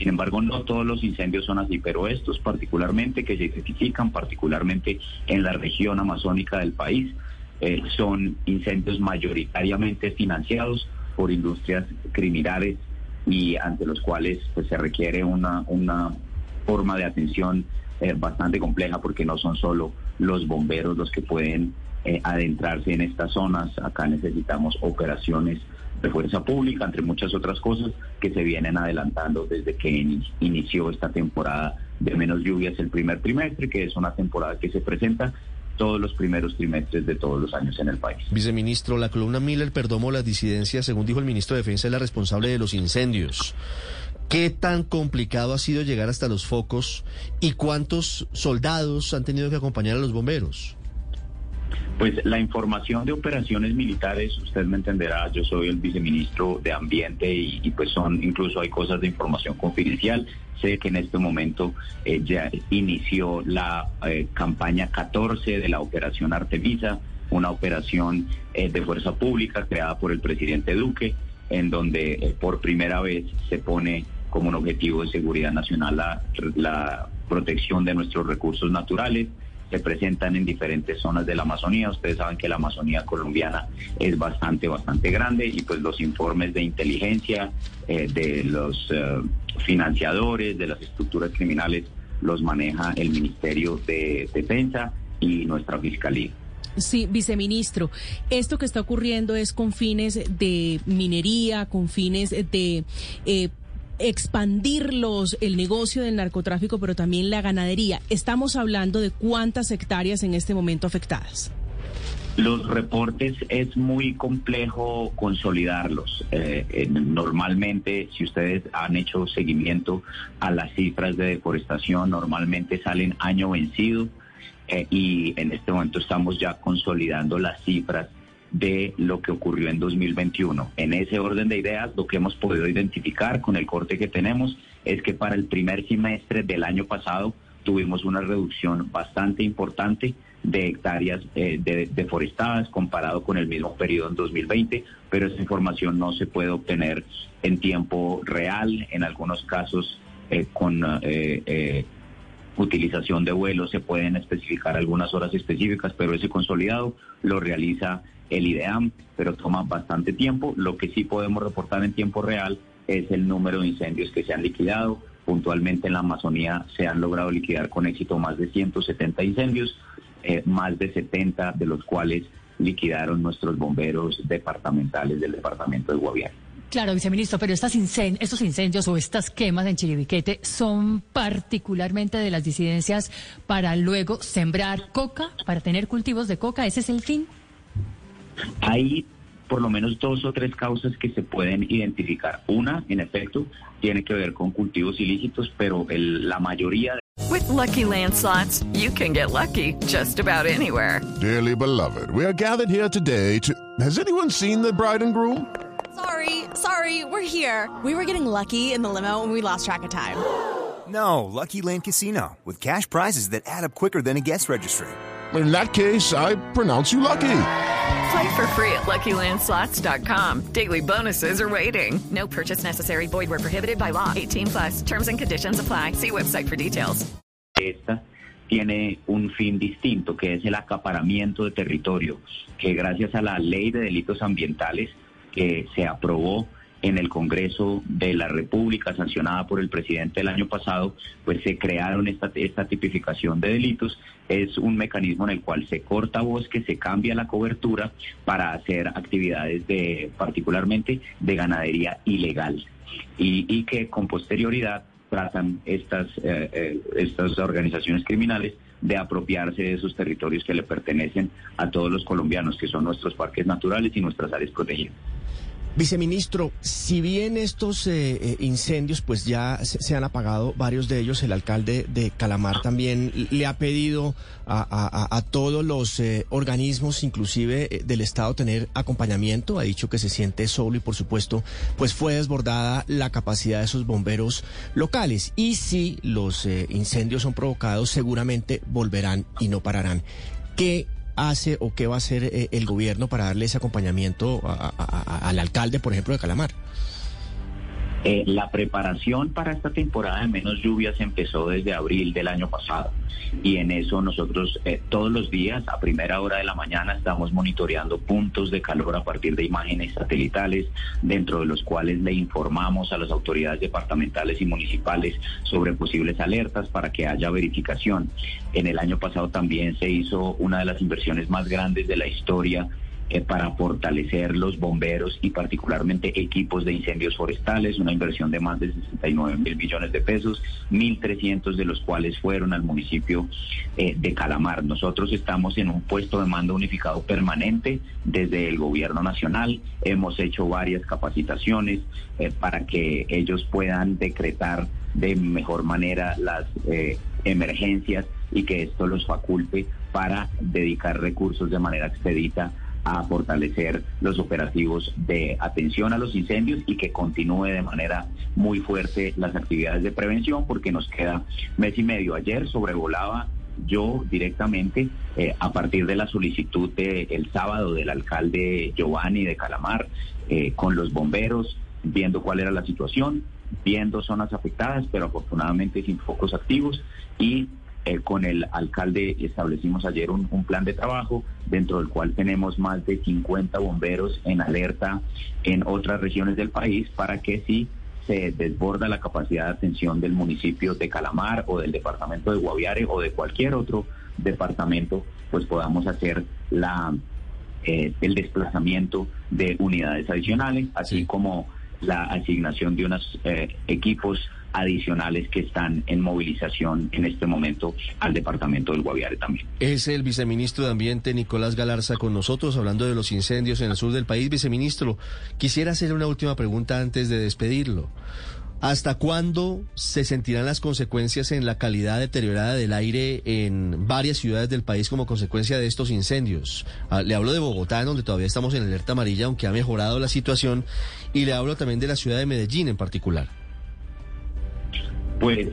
Sin embargo, no todos los incendios son así, pero estos particularmente que se identifican particularmente en la región amazónica del país, eh, son incendios mayoritariamente financiados por industrias criminales y ante los cuales pues, se requiere una, forma de atención eh, bastante compleja porque no son solo los bomberos los que pueden eh, adentrarse en estas zonas. Acá necesitamos operaciones de fuerza pública, entre muchas otras cosas que se vienen adelantando desde que inició esta temporada de menos lluvias el primer trimestre, que es una temporada que se presenta todos los primeros trimestres de todos los años en el país. Viceministro, la columna Miller perdomó las disidencias, según dijo el ministro de Defensa, es la responsable de los incendios. ¿Qué tan complicado ha sido llegar hasta los focos y cuántos soldados han tenido que acompañar a los bomberos? Pues la información de operaciones militares, usted me entenderá, yo soy el viceministro de Ambiente y, pues son, incluso hay cosas de información confidencial. Sé que en este momento eh, ya inició la eh, campaña 14 de la operación Artemisa, una operación eh, de fuerza pública creada por el presidente Duque, en donde por primera vez se pone como un objetivo de seguridad nacional la, la protección de nuestros recursos naturales se presentan en diferentes zonas de la Amazonía. Ustedes saben que la Amazonía colombiana es bastante, bastante grande y pues los informes de inteligencia eh, de los eh, financiadores, de las estructuras criminales, los maneja el Ministerio de Defensa y nuestra Fiscalía. Sí, viceministro, esto que está ocurriendo es con fines de minería, con fines de eh, expandir los, el negocio del narcotráfico, pero también la ganadería. Estamos hablando de cuántas hectáreas en este momento afectadas. Los reportes es muy complejo consolidarlos. Eh, normalmente, si ustedes han hecho seguimiento a las cifras de deforestación, normalmente salen año vencido eh, y en este momento estamos ya consolidando las cifras de lo que ocurrió en 2021. En ese orden de ideas, lo que hemos podido identificar con el corte que tenemos es que para el primer semestre del año pasado tuvimos una reducción bastante importante de hectáreas eh, deforestadas comparado con el mismo periodo en 2020, pero esa información no se puede obtener en tiempo real, en algunos casos eh, con eh, utilización de vuelos se pueden especificar algunas horas específicas, pero ese consolidado lo realiza el IDEAM, pero toma bastante tiempo. Lo que sí podemos reportar en tiempo real es el número de incendios que se han liquidado. Puntualmente en la Amazonía se han logrado liquidar con éxito más de 170 incendios, eh, más de 70 de los cuales liquidaron nuestros bomberos departamentales del departamento de Guaviare. Claro, viceministro, pero estas estos incendios o estas quemas en Chiribiquete son particularmente de las disidencias para luego sembrar coca, para tener cultivos de coca. ¿Ese es el fin? Hay por lo menos dos o tres causas que se pueden identificar. Una, en efecto, tiene que ver con cultivos ilícitos, pero el, la mayoría de With lucky landslots, you can get lucky just about anywhere. Dearly beloved, we are gathered here today to. Has anyone seen the bride and groom? Sorry, sorry, we're here. We were getting lucky in the limo and we lost track of time. No, Lucky Land Casino with cash prizes that add up quicker than a guest registry. In that case, I pronounce you lucky. Play for free at LuckyLandSlots.com. Daily bonuses are waiting. No purchase necessary. Void where prohibited by law. 18 plus. Terms and conditions apply. See website for details. Esta tiene un fin distinto, que es el acaparamiento de territorio, que gracias a la ley de delitos ambientales que se aprobó en el Congreso de la República, sancionada por el presidente el año pasado, pues se crearon esta, esta tipificación de delitos. Es un mecanismo en el cual se corta bosque, se cambia la cobertura para hacer actividades de, particularmente de ganadería ilegal. Y, que con posterioridad tratan estas, eh, eh, estas organizaciones criminales de apropiarse de esos territorios que le pertenecen a todos los colombianos, que son nuestros parques naturales y nuestras áreas protegidas. Viceministro, si bien estos eh, eh, incendios pues ya se, han apagado varios de ellos, el alcalde de Calamar también le ha pedido a, todos los eh, organismos, inclusive del Estado, tener acompañamiento. Ha dicho que se siente solo y por supuesto pues fue desbordada la capacidad de esos bomberos locales. Y si los incendios son provocados, seguramente volverán y no pararán. ¿Qué hace o qué va a hacer eh, el gobierno para darle ese acompañamiento al alcalde, por ejemplo, de Calamar? Eh, la preparación para esta temporada de menos lluvias empezó desde abril del año pasado y en eso nosotros eh, todos los días a primera hora de la mañana estamos monitoreando puntos de calor a partir de imágenes satelitales dentro de los cuales le informamos a las autoridades departamentales y municipales sobre posibles alertas para que haya verificación. En el año pasado también se hizo una de las inversiones más grandes de la historia eh, para fortalecer los bomberos y particularmente equipos de incendios forestales, una inversión de más de 69 mil millones de pesos, 1.300 de los cuales fueron al municipio eh, de Calamar. Nosotros estamos en un puesto de mando unificado permanente desde el gobierno nacional. Hemos hecho varias capacitaciones eh, para que ellos puedan decretar de mejor manera las emergencias y que esto los faculte para dedicar recursos de manera expedita a fortalecer los operativos de atención a los incendios y que continúe de manera muy fuerte las actividades de prevención porque nos queda mes y medio. Ayer sobrevolaba yo directamente eh, a partir de la solicitud del el sábado del alcalde Giovanni de Calamar eh, con los bomberos viendo cuál era la situación, viendo zonas afectadas, pero afortunadamente sin focos activos y eh, con el alcalde establecimos ayer un, plan de trabajo dentro del cual tenemos más de 50 bomberos en alerta en otras regiones del país para que si se desborda la capacidad de atención del municipio de Calamar o del departamento de Guaviare o de cualquier otro departamento, pues podamos hacer la eh, el desplazamiento de unidades adicionales, así como la asignación de unos eh, equipos adicionales que están en movilización en este momento al departamento del Guaviare también. Es el viceministro de Ambiente Nicolás Galarza con nosotros hablando de los incendios en el sur del país. Viceministro, quisiera hacer una última pregunta antes de despedirlo. ¿Hasta cuándo se sentirán las consecuencias en la calidad deteriorada del aire en varias ciudades del país como consecuencia de estos incendios? Ah, le hablo de Bogotá, donde todavía estamos en alerta amarilla, aunque ha mejorado la situación, y le hablo también de la ciudad de Medellín en particular. Pues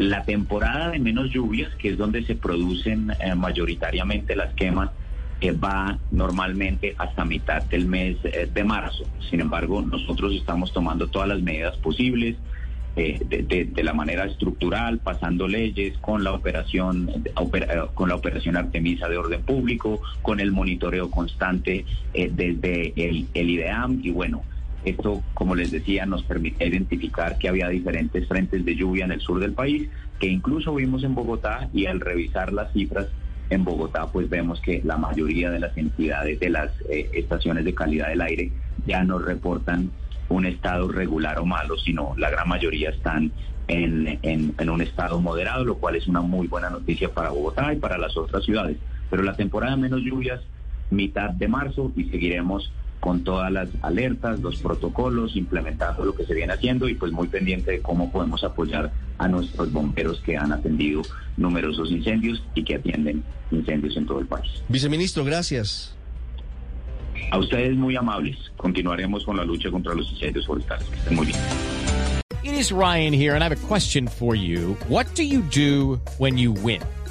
la temporada de menos lluvias, que es donde se producen eh, mayoritariamente las quemas, eh, va normalmente hasta mitad del mes eh, de marzo. Sin embargo, nosotros estamos tomando todas las medidas posibles. de, la manera estructural, pasando leyes con la operación con la operación Artemisa de orden público, con el monitoreo constante desde el, el IDEAM y bueno, esto, como les decía, nos permite identificar que había diferentes frentes de lluvia en el sur del país, que incluso vimos en Bogotá y al revisar las cifras en Bogotá, pues vemos que la mayoría de las entidades de las eh, estaciones de calidad del aire ya no reportan un estado regular o malo, sino la gran mayoría están en, en un estado moderado, lo cual es una muy buena noticia para Bogotá y para las otras ciudades. Pero la temporada menos lluvias, mitad de marzo, y seguiremos con todas las alertas, los protocolos, implementando lo que se viene haciendo y pues muy pendiente de cómo podemos apoyar a nuestros bomberos que han atendido numerosos incendios y que atienden incendios en todo el país. Viceministro, gracias. A ustedes muy amables. Continuaremos con la lucha contra los incendios forestales. Que estén muy bien. It is Ryan here and I have a question for you. What do you do when you win?